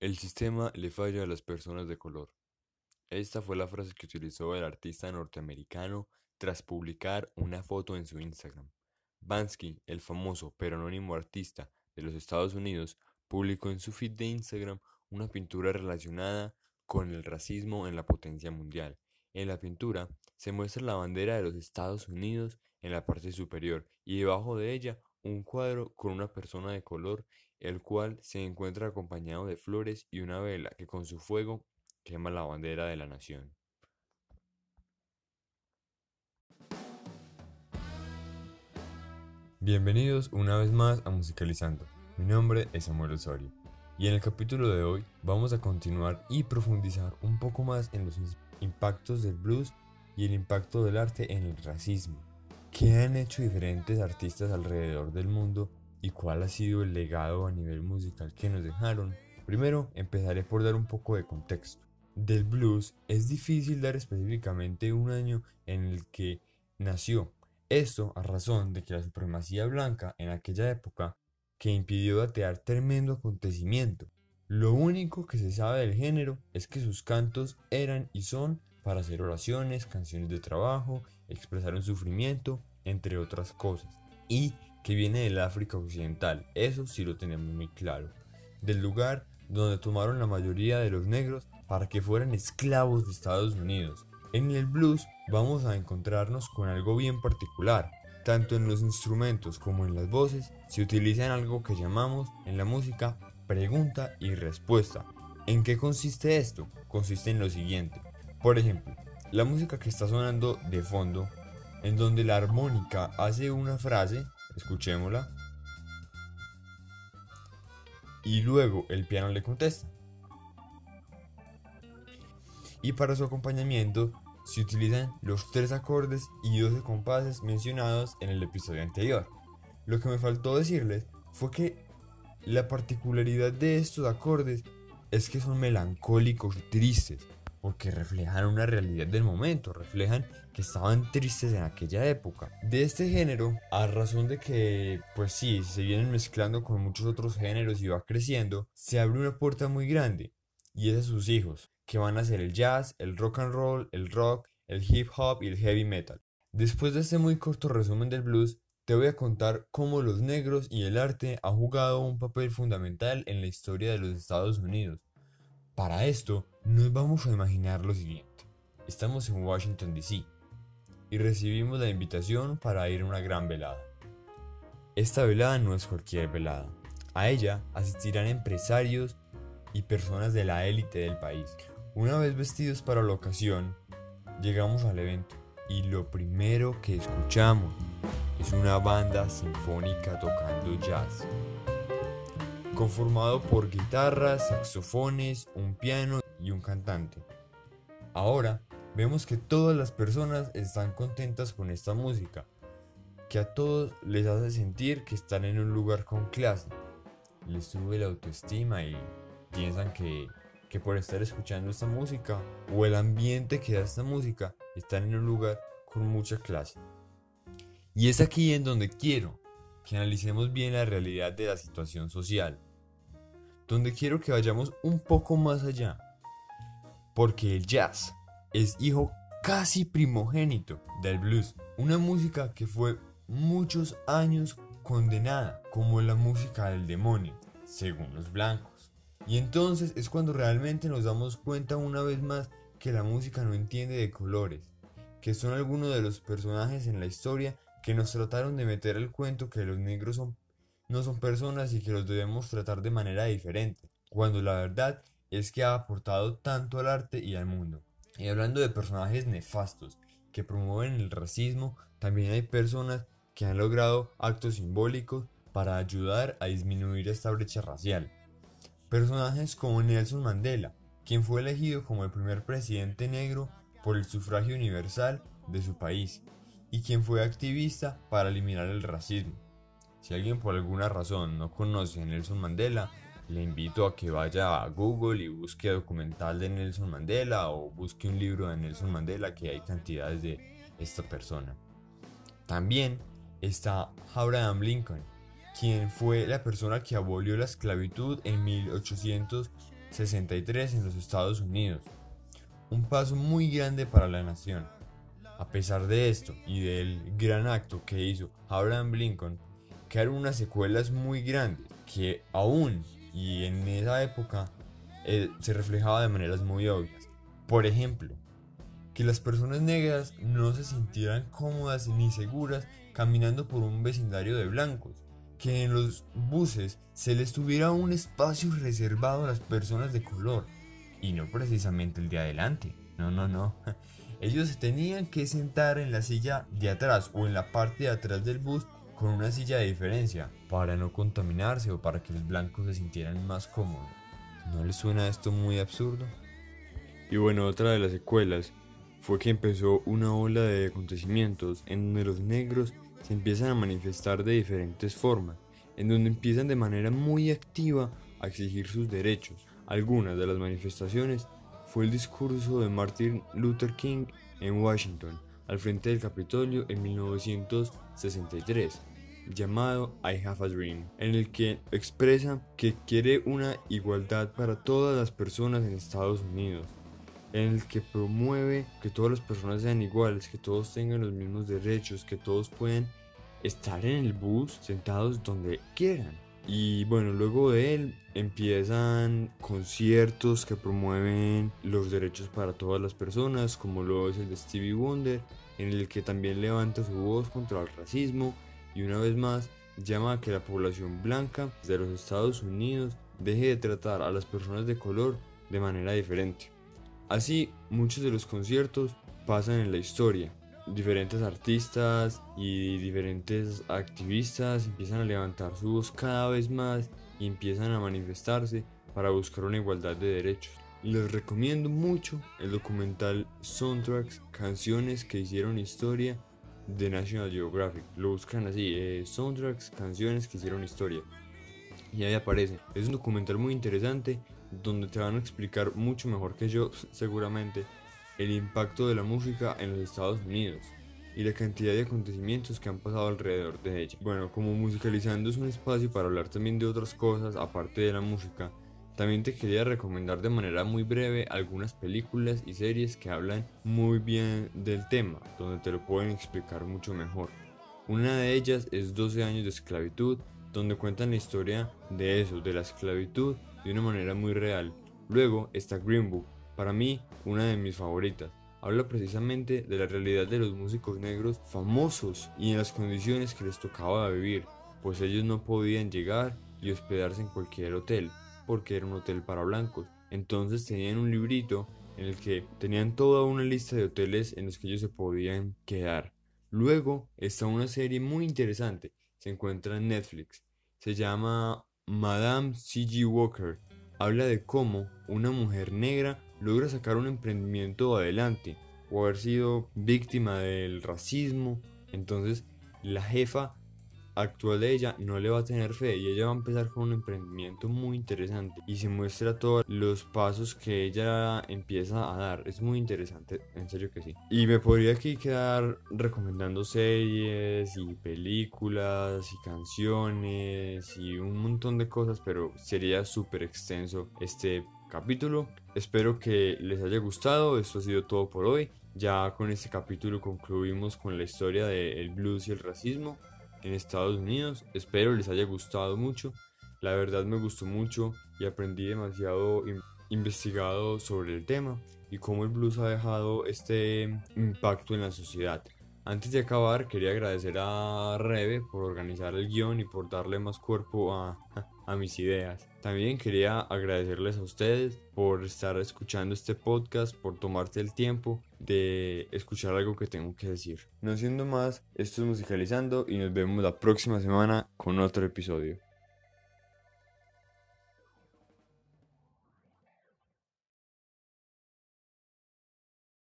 El sistema le falla a las personas de color. Esta fue la frase que utilizó el artista norteamericano tras publicar una foto en su Instagram. Bansky, el famoso pero anónimo artista de los Estados Unidos, publicó en su feed de Instagram una pintura relacionada con el racismo en la potencia mundial. En la pintura se muestra la bandera de los Estados Unidos en la parte superior y debajo de ella un cuadro con una persona de color, el cual se encuentra acompañado de flores y una vela que con su fuego quema la bandera de la nación. Bienvenidos una vez más a Musicalizando. Mi nombre es Samuel Osorio y en el capítulo de hoy vamos a continuar y profundizar un poco más en los impactos del blues y el impacto del arte en el racismo. ¿Qué han hecho diferentes artistas alrededor del mundo y cuál ha sido el legado a nivel musical que nos dejaron? Primero empezaré por dar un poco de contexto. Del blues es difícil dar específicamente un año en el que nació. Esto a razón de que la supremacía blanca en aquella época que impidió datear tremendo acontecimiento. Lo único que se sabe del género es que sus cantos eran y son para hacer oraciones, canciones de trabajo, expresar un sufrimiento, entre otras cosas. Y que viene del África Occidental, eso sí lo tenemos muy claro. Del lugar donde tomaron la mayoría de los negros para que fueran esclavos de Estados Unidos. En el blues vamos a encontrarnos con algo bien particular. Tanto en los instrumentos como en las voces se utilizan algo que llamamos en la música pregunta y respuesta. ¿En qué consiste esto? Consiste en lo siguiente. Por ejemplo, la música que está sonando de fondo, en donde la armónica hace una frase, escuchémosla, y luego el piano le contesta. Y para su acompañamiento se utilizan los tres acordes y 12 compases mencionados en el episodio anterior. Lo que me faltó decirles fue que la particularidad de estos acordes es que son melancólicos y tristes, porque reflejan una realidad del momento, reflejan que estaban tristes en aquella época. De este género, a razón de que, pues sí, se vienen mezclando con muchos otros géneros y va creciendo, se abre una puerta muy grande, y es a sus hijos, que van a ser el jazz, el rock and roll, el rock, el hip hop y el heavy metal. Después de este muy corto resumen del blues, te voy a contar cómo los negros y el arte han jugado un papel fundamental en la historia de los Estados Unidos. Para esto, nos vamos a imaginar lo siguiente. Estamos en Washington, D.C. y recibimos la invitación para ir a una gran velada. Esta velada no es cualquier velada. A ella asistirán empresarios y personas de la élite del país. Una vez vestidos para la ocasión, llegamos al evento y lo primero que escuchamos es una banda sinfónica tocando jazz, conformado por guitarras, saxofones, un piano y un cantante. Ahora vemos que todas las personas están contentas con esta música, que a todos les hace sentir que están en un lugar con clase, les sube la autoestima y piensan que, que por estar escuchando esta música o el ambiente que da esta música están en un lugar con mucha clase. Y es aquí en donde quiero que analicemos bien la realidad de la situación social, donde quiero que vayamos un poco más allá, porque el jazz es hijo casi primogénito del blues, una música que fue muchos años condenada como la música del demonio, según los blancos. Y entonces es cuando realmente nos damos cuenta una vez más que la música no entiende de colores, que son algunos de los personajes en la historia que nos trataron de meter el cuento que los negros no son personas y que los debemos tratar de manera diferente, cuando la verdad es que ha aportado tanto al arte y al mundo. Y hablando de personajes nefastos que promueven el racismo, también hay personas que han logrado actos simbólicos para ayudar a disminuir esta brecha racial. Personajes como Nelson Mandela, quien fue elegido como el primer presidente negro por el sufragio universal de su país y quien fue activista para eliminar el racismo. Si alguien por alguna razón no conoce a Nelson Mandela, le invito a que vaya a Google y busque documental de Nelson Mandela o busque un libro de Nelson Mandela que hay cantidades de esta persona. También está Abraham Lincoln, quien fue la persona que abolió la esclavitud en 1800 1963 en los Estados Unidos. Un paso muy grande para la nación. A pesar de esto y del gran acto que hizo Abraham Lincoln, quedaron unas secuelas muy grandes que aún y en esa época eh, se reflejaba de maneras muy obvias. Por ejemplo, que las personas negras no se sintieran cómodas ni seguras caminando por un vecindario de blancos, que en los buses se les tuviera un espacio reservado a las personas de color, y no precisamente el de adelante, no, no, no. Ellos se tenían que sentar en la silla de atrás o en la parte de atrás del bus con una silla de diferencia para no contaminarse o para que los blancos se sintieran más cómodos. ¿No les suena esto muy absurdo? Y bueno, otra de las secuelas fue que empezó una ola de acontecimientos en donde los negros se empiezan a manifestar de diferentes formas, en donde empiezan de manera muy activa a exigir sus derechos. Algunas de las manifestaciones fue el discurso de Martin Luther King en Washington, al frente del Capitolio en 1963, llamado I Have a Dream, en el que expresa que quiere una igualdad para todas las personas en Estados Unidos en el que promueve que todas las personas sean iguales, que todos tengan los mismos derechos, que todos pueden estar en el bus sentados donde quieran. Y bueno, luego de él empiezan conciertos que promueven los derechos para todas las personas, como lo es el de Stevie Wonder, en el que también levanta su voz contra el racismo y una vez más llama a que la población blanca de los Estados Unidos deje de tratar a las personas de color de manera diferente. Así, muchos de los conciertos pasan en la historia. Diferentes artistas y diferentes activistas empiezan a levantar su voz cada vez más y empiezan a manifestarse para buscar una igualdad de derechos. Les recomiendo mucho el documental Soundtracks, canciones que hicieron historia de National Geographic. Lo buscan así, eh, Soundtracks, canciones que hicieron historia. Y ahí aparece. Es un documental muy interesante donde te van a explicar mucho mejor que yo, seguramente, el impacto de la música en los Estados Unidos y la cantidad de acontecimientos que han pasado alrededor de ella. Bueno, como musicalizando es un espacio para hablar también de otras cosas aparte de la música, también te quería recomendar de manera muy breve algunas películas y series que hablan muy bien del tema, donde te lo pueden explicar mucho mejor. Una de ellas es 12 años de esclavitud, donde cuentan la historia de eso, de la esclavitud de una manera muy real. Luego está Green Book, para mí una de mis favoritas. Habla precisamente de la realidad de los músicos negros famosos y en las condiciones que les tocaba vivir, pues ellos no podían llegar y hospedarse en cualquier hotel, porque era un hotel para blancos. Entonces tenían un librito en el que tenían toda una lista de hoteles en los que ellos se podían quedar. Luego está una serie muy interesante, se encuentra en Netflix, se llama Madame C.G. Walker habla de cómo una mujer negra logra sacar un emprendimiento adelante o haber sido víctima del racismo. Entonces la jefa actual de ella no le va a tener fe y ella va a empezar con un emprendimiento muy interesante y se muestra todos los pasos que ella empieza a dar. Es muy interesante, en serio que sí. Y me podría aquí quedar recomendando series y películas y canciones y un montón de cosas, pero sería súper extenso este capítulo. Espero que les haya gustado. Esto ha sido todo por hoy. Ya con este capítulo concluimos con la historia del blues y el racismo en Estados Unidos. Espero les haya gustado mucho. La verdad me gustó mucho y aprendí demasiado investigado sobre el tema y cómo el blues ha dejado este impacto en la sociedad. Antes de acabar, quería agradecer a Rebe por organizar el guion y por darle más cuerpo a, a mis ideas. También quería agradecerles a ustedes por estar escuchando este podcast, por tomarte el tiempo de escuchar algo que tengo que decir. No siendo más, esto es musicalizando y nos vemos la próxima semana con otro episodio.